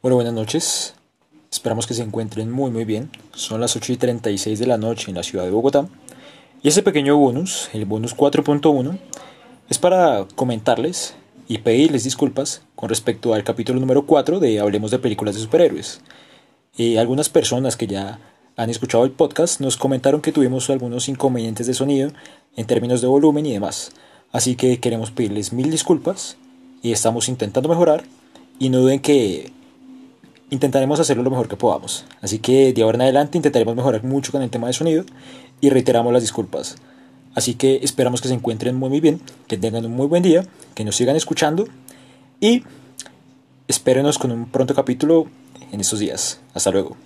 Bueno, buenas noches. Esperamos que se encuentren muy muy bien. Son las 8 y 36 de la noche en la ciudad de Bogotá. Y ese pequeño bonus, el bonus 4.1, es para comentarles y pedirles disculpas con respecto al capítulo número 4 de Hablemos de películas de superhéroes. Y algunas personas que ya han escuchado el podcast nos comentaron que tuvimos algunos inconvenientes de sonido en términos de volumen y demás. Así que queremos pedirles mil disculpas y estamos intentando mejorar y no duden que intentaremos hacerlo lo mejor que podamos. Así que de ahora en adelante intentaremos mejorar mucho con el tema de sonido y reiteramos las disculpas. Así que esperamos que se encuentren muy, muy bien, que tengan un muy buen día, que nos sigan escuchando y espérenos con un pronto capítulo en estos días. Hasta luego.